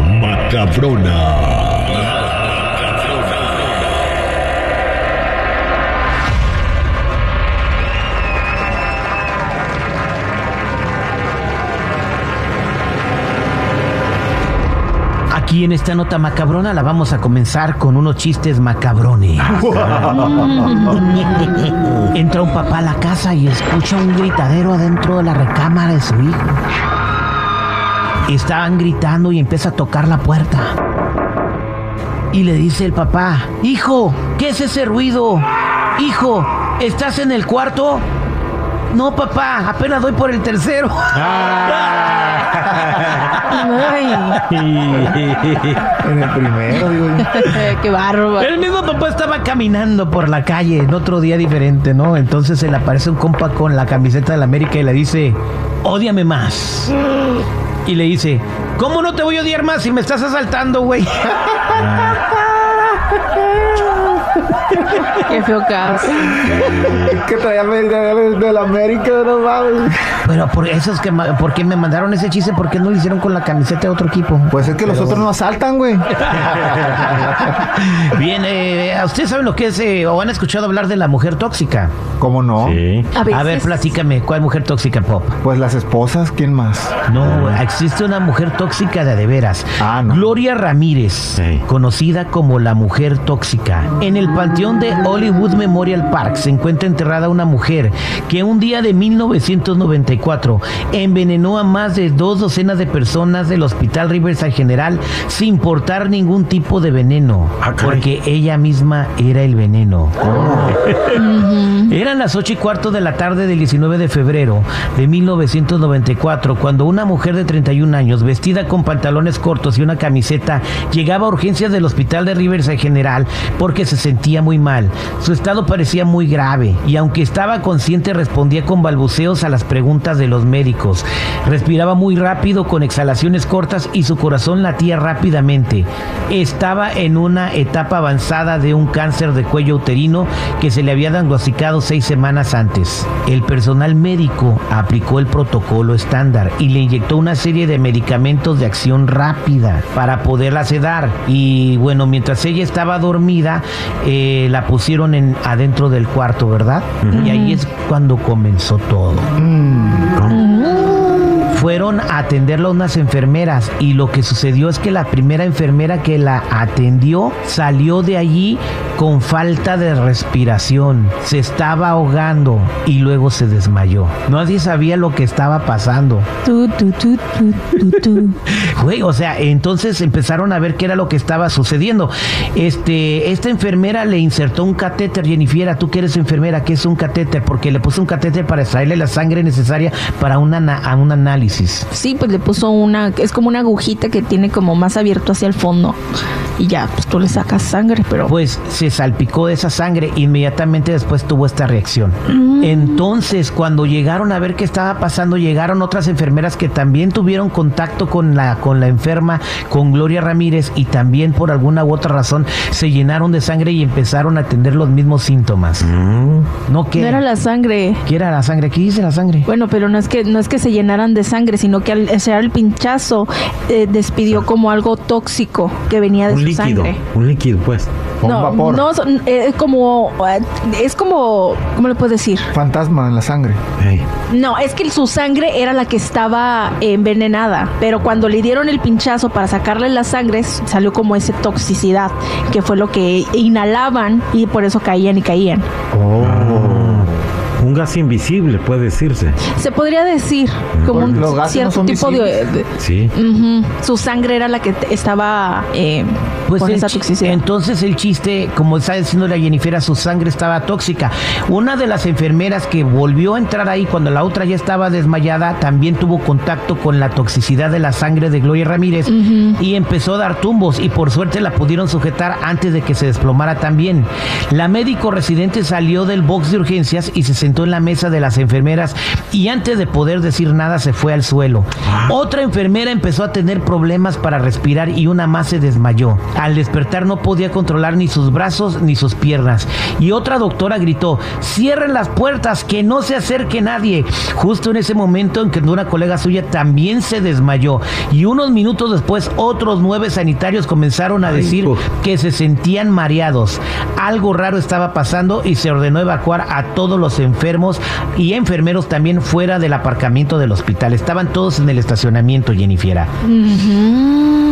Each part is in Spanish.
macabrona. Aquí en esta nota macabrona la vamos a comenzar con unos chistes macabrones. Entra un papá a la casa y escucha un gritadero adentro de la recámara de su hijo. Estaban gritando y empieza a tocar la puerta. Y le dice el papá, hijo, ¿qué es ese ruido? Hijo, ¿estás en el cuarto? No, papá, apenas doy por el tercero. En el primero, digo yo. Qué bárbaro. El mismo papá estaba caminando por la calle en otro día diferente, ¿no? Entonces se le aparece un compa con la camiseta de la América y le dice, ódiame más. Y le dice, ¿cómo no te voy a odiar más si me estás asaltando, güey? Qué feo caso. que traía América de la América, no mames. Pero por eso es que, ma- ¿por qué me mandaron ese chiste? ¿Por qué no lo hicieron con la camiseta de otro equipo? Pues es que los otros no asaltan, güey. Bien, eh, ¿ustedes saben lo que es eh, o han escuchado hablar de la mujer tóxica? ¿Cómo no? Sí. A veces. A ver, platícame, ¿cuál mujer tóxica, Pop? Pues las esposas, ¿quién más? No, existe una mujer tóxica de de veras. Ah, no. Gloria Ramírez, Sí. conocida como la mujer tóxica. En el panteón de Hollywood Memorial Park. Se encuentra enterrada una mujer que un día de 1994 envenenó a más de dos docenas de personas del Hospital Riverside General sin portar ningún tipo de veneno, Ah, porque ella misma era el veneno. Eran las 8 y cuarto de la tarde del 19 de febrero de 1994 cuando una mujer de 31 años vestida con pantalones cortos y una camiseta llegaba a urgencias del hospital de Riverside General porque se sentía muy mal. Su estado parecía muy grave y aunque estaba consciente respondía con balbuceos a las preguntas de los médicos. Respiraba muy rápido con exhalaciones cortas y su corazón latía rápidamente. Estaba en una etapa avanzada de un cáncer de cuello uterino que se le había diagnosticado seis semanas antes. El personal médico aplicó el protocolo estándar y le inyectó una serie de medicamentos de acción rápida para poderla sedar. Y bueno, mientras ella estaba dormida, eh, la pusieron en, adentro del cuarto, ¿verdad? Y ahí es cuando comenzó todo fueron a atenderla unas enfermeras y lo que sucedió es que la primera enfermera que la atendió salió de allí con falta de respiración, se estaba ahogando y luego se desmayó. Nadie sabía lo que estaba pasando. Güey, o sea, entonces empezaron a ver qué era lo que estaba sucediendo. Este, esta enfermera le insertó un catéter, Jennifer, tú que eres enfermera, ¿qué es un catéter? Porque le puso un catéter para extraerle la sangre necesaria para una, un análisis. Sí, pues le puso una, es como una agujita que tiene como más abierto hacia el fondo. Y ya, pues tú le sacas sangre, pero... Pues se salpicó de esa sangre, inmediatamente después tuvo esta reacción. Entonces, cuando llegaron a ver qué estaba pasando, llegaron otras enfermeras que también tuvieron contacto con la, con la enferma, con Gloria Ramírez, y también por alguna u otra razón se llenaron de sangre y empezaron a tener los mismos síntomas. No que no era la sangre. ¿Qué era la sangre? ¿Qué dice la sangre? Bueno, pero no es que no es que se llenaran de sangre, sino que al hacer el pinchazo eh, despidió como algo tóxico que venía de Un su líquido. sangre. Un líquido, pues. No, vapor. no son- eh, es como eh, es como ¿cómo le puedes decir? Fantasma en la sangre. No, es que su sangre era la que estaba envenenada, pero cuando le dieron el pinchazo para sacarle la sangre salió como esa toxicidad, que fue lo que inhalaban y por eso caían y caían. Un gas invisible, puede decirse. Se podría decir como un no cierto tipo de, de- Sí. Su sangre era la que estaba eh, con el esa chi- toxicidad. Entonces el chiste, como está diciendo la Jennifer, su sangre estaba tóxica. Una de las enfermeras que volvió a entrar ahí cuando la otra ya estaba desmayada, también tuvo contacto con la toxicidad de la sangre de Gloria Ramírez y empezó a dar tumbos y por suerte la pudieron sujetar antes de que se desplomara también. La médico residente salió del box de urgencias y se sentó sentó en la mesa de las enfermeras y antes de poder decir nada se fue al suelo. Otra enfermera empezó a tener problemas para respirar y una más se desmayó. Al despertar no podía controlar ni sus brazos ni sus piernas. Y otra doctora gritó, cierren las puertas, que no se acerque nadie. Justo en ese momento en que una colega suya también se desmayó. Y unos minutos después otros nueve sanitarios comenzaron a decir que se sentían mareados. Algo raro estaba pasando y se ordenó evacuar a todos los enfermos y enfermeros también fuera del aparcamiento del hospital. Estaban todos en el estacionamiento, Jennifer.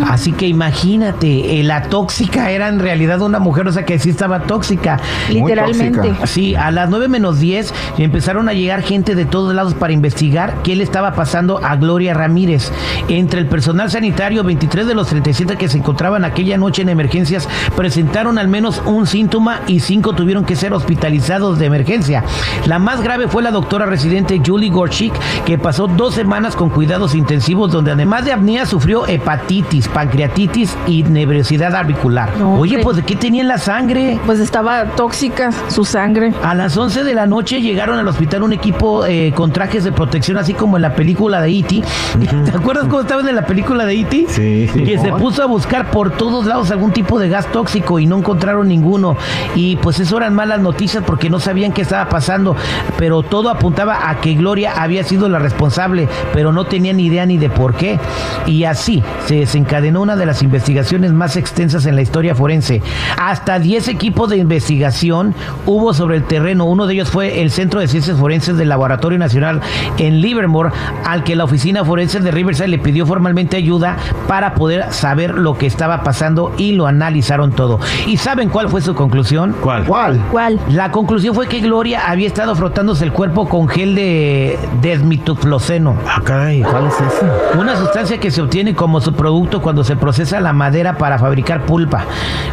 Así que imagínate, eh, la tóxica era en realidad una mujer, o sea que sí estaba tóxica. Literalmente. tóxica. Sí, a las 9 menos 10 empezaron a llegar gente de todos lados para investigar qué le estaba pasando a Gloria Ramírez. Entre el personal sanitario, 23 de los 37 que se encontraban aquella noche en emergencias presentaron al menos un síntoma y 5 tuvieron que ser hospitalizados de emergencia. La más grave fue la doctora residente Julie Gorchik, que pasó dos semanas con cuidados intensivos donde además de apnea sufrió hepatitis, pancreatitis y nerviosidad auricular. No, Oye, pues ¿de qué tenía en la sangre? Pues estaba tóxica su sangre. A las 11 de la noche llegaron al hospital un equipo eh, con trajes de protección, así como en la película de E.T. ¿Te acuerdas cómo estaban en la película de E.T.? Sí. Que se puso a buscar por todos lados algún tipo de gas tóxico y no encontraron ninguno. Y pues eso eran malas noticias porque no sabían qué estaba pasando. Pero todo apuntaba a que Gloria había sido la responsable, pero no tenían idea ni de por qué. Y así se desencadenó una de las investigaciones más extensas en la historia forense. Hasta 10 equipos de investigación hubo sobre el terreno. Uno de ellos fue el Centro de Ciencias Forenses del Laboratorio Nacional en Livermore, al que la oficina forense de Riverside le pidió formalmente ayuda para poder saber lo que estaba pasando y lo analizaron todo. ¿Y saben cuál fue su conclusión? ¿Cuál? ¿Cuál? ¿Cuál? La conclusión fue que Gloria había estado frotándose el cuerpo con gel de desmitufloseno. Ah, caray, ¿cuál es ese? Una sustancia que se obtiene como subproducto cuando se procesa la madera para fabricar pulpa.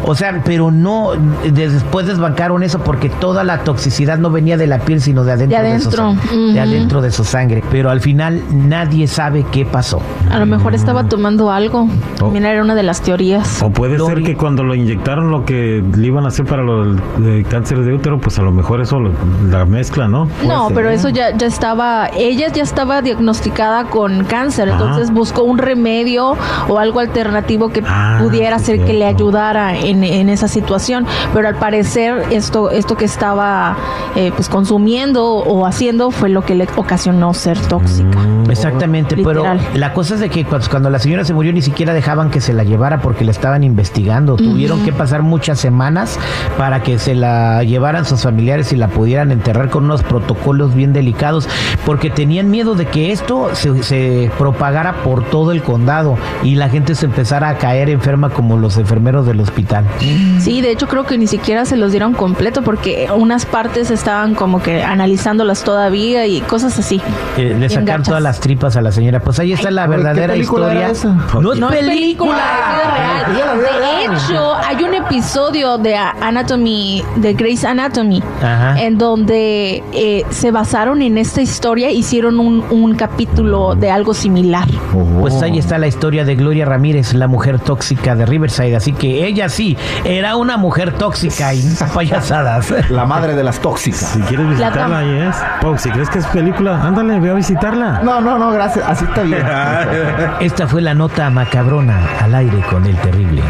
O sea, pero no, de- después desbancaron eso porque toda la toxicidad no venía de la piel, sino de adentro De de, su, adentro, sang- de adentro de su sangre. Pero al final nadie sabe qué pasó. A lo mejor estaba tomando algo. Oh. Mira, era una de las teorías. O puede ser que cuando lo inyectaron lo que le iban a hacer para lo de cáncer de útero, pues a lo mejor eso lo- la mezcla, ¿no? Puede No, ser. pero eso ya, ya estaba, ella ya estaba diagnosticada con cáncer, Ajá. entonces buscó un remedio o algo alternativo que Ah, pudiera hacer que le ayudara en, en esa situación, pero al parecer esto, esto que estaba eh, pues consumiendo o haciendo fue lo que le ocasionó ser tóxica. Mm, Exactamente, Literal. pero la cosa es de que cuando, cuando la señora se murió ni siquiera dejaban que se la llevara porque la estaban investigando. Tuvieron que pasar muchas semanas para que se la llevaran sus familiares y la pudieran enterrar con unos protocolos bien delicados porque tenían miedo de que esto se, se propagara por todo el condado y la gente se empezara a caer enferma como los enfermeros del hospital. Sí, de hecho creo que ni siquiera se los dieron completo porque unas partes estaban como que analizándolas todavía y cosas así. Eh, le gachas. todas las tripas a la señora. Pues ahí está la Ay, ¿qué verdadera historia. No es No película. es real. De hecho, hay un episodio de Anatomy, de Grey's Anatomy, Ajá. en donde eh, se basaron en esta historia, hicieron un, un capítulo de algo similar. Pues ahí está la historia de Gloria Ramírez, la mujer tóxica de Riverside. Así que ella sí era una mujer tóxica y payasadas. La madre de las tóxicas. Si quieres visitarla, ahí es. Pau, si crees que es película, ándale, ve a visitarla. No, no, no, gracias. Así está bien. Esta fue la nota macabrona al aire con el terrible.